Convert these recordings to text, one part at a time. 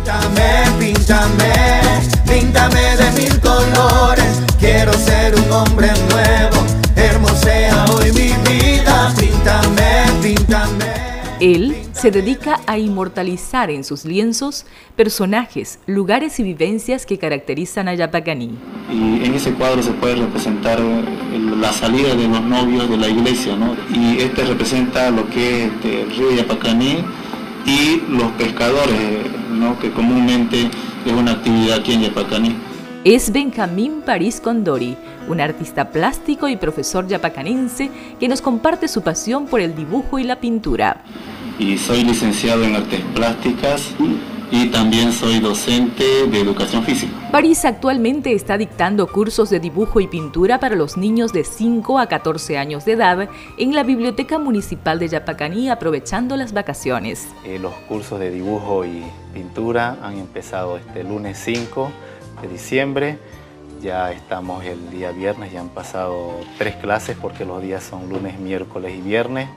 Píntame, píntame, píntame de mil colores. Quiero ser un hombre nuevo, hermosea hoy mi vida. Píntame, píntame. Él se dedica a inmortalizar en sus lienzos personajes, lugares y vivencias que caracterizan a Yapacaní. Y en ese cuadro se puede representar la salida de los novios de la iglesia, ¿no? Y este representa lo que es este, el río Yapacaní y los pescadores, ¿no? que comúnmente es una actividad aquí en Yapacaní. Es Benjamín París Condori, un artista plástico y profesor yapacanense que nos comparte su pasión por el dibujo y la pintura. Y soy licenciado en artes plásticas y también soy docente de educación física. París actualmente está dictando cursos de dibujo y pintura para los niños de 5 a 14 años de edad en la Biblioteca Municipal de Yapacaní aprovechando las vacaciones. Eh, los cursos de dibujo y pintura han empezado este lunes 5 de diciembre. Ya estamos el día viernes, ya han pasado tres clases porque los días son lunes, miércoles y viernes.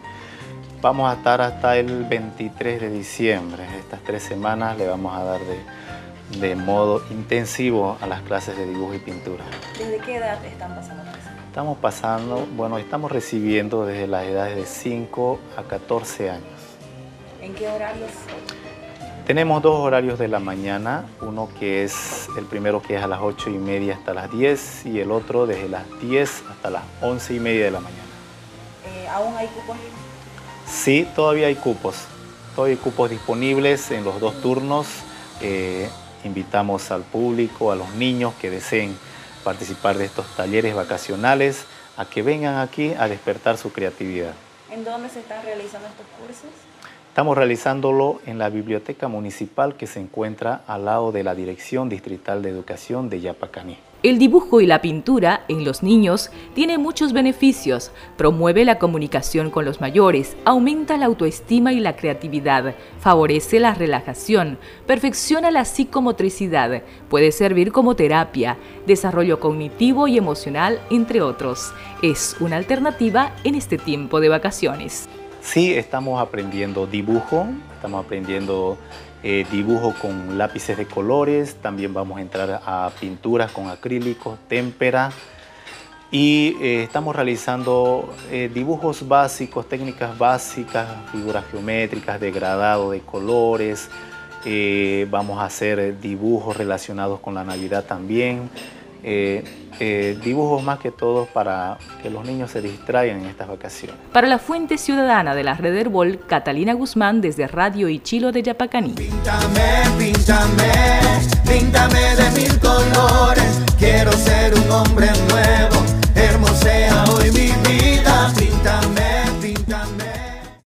Vamos a estar hasta el 23 de diciembre. Estas tres semanas le vamos a dar de, de modo intensivo a las clases de dibujo y pintura. ¿Desde qué edad están pasando Estamos pasando, bueno, estamos recibiendo desde las edades de 5 a 14 años. ¿En qué horarios? Tenemos dos horarios de la mañana, uno que es el primero que es a las 8 y media hasta las 10 y el otro desde las 10 hasta las 11 y media de la mañana. Eh, ¿Aún hay cupos? Sí, todavía hay cupos. Todavía hay cupos disponibles en los dos turnos. Eh, invitamos al público, a los niños que deseen participar de estos talleres vacacionales, a que vengan aquí a despertar su creatividad. ¿En dónde se están realizando estos cursos? Estamos realizándolo en la biblioteca municipal que se encuentra al lado de la Dirección Distrital de Educación de Yapacaní. El dibujo y la pintura en los niños tiene muchos beneficios. Promueve la comunicación con los mayores, aumenta la autoestima y la creatividad, favorece la relajación, perfecciona la psicomotricidad, puede servir como terapia, desarrollo cognitivo y emocional, entre otros. Es una alternativa en este tiempo de vacaciones. Sí, estamos aprendiendo dibujo, estamos aprendiendo eh, dibujo con lápices de colores, también vamos a entrar a pinturas con acrílicos, témpera y eh, estamos realizando eh, dibujos básicos, técnicas básicas, figuras geométricas, degradado de colores, vamos a hacer dibujos relacionados con la Navidad también. Eh, eh, dibujos más que todo para que los niños se distraigan en estas vacaciones. Para la Fuente Ciudadana de la Red Herbol, Catalina Guzmán desde Radio y Chilo de Yapacaní. Píntame, píntame, píntame de mil colores. Quiero ser un hombre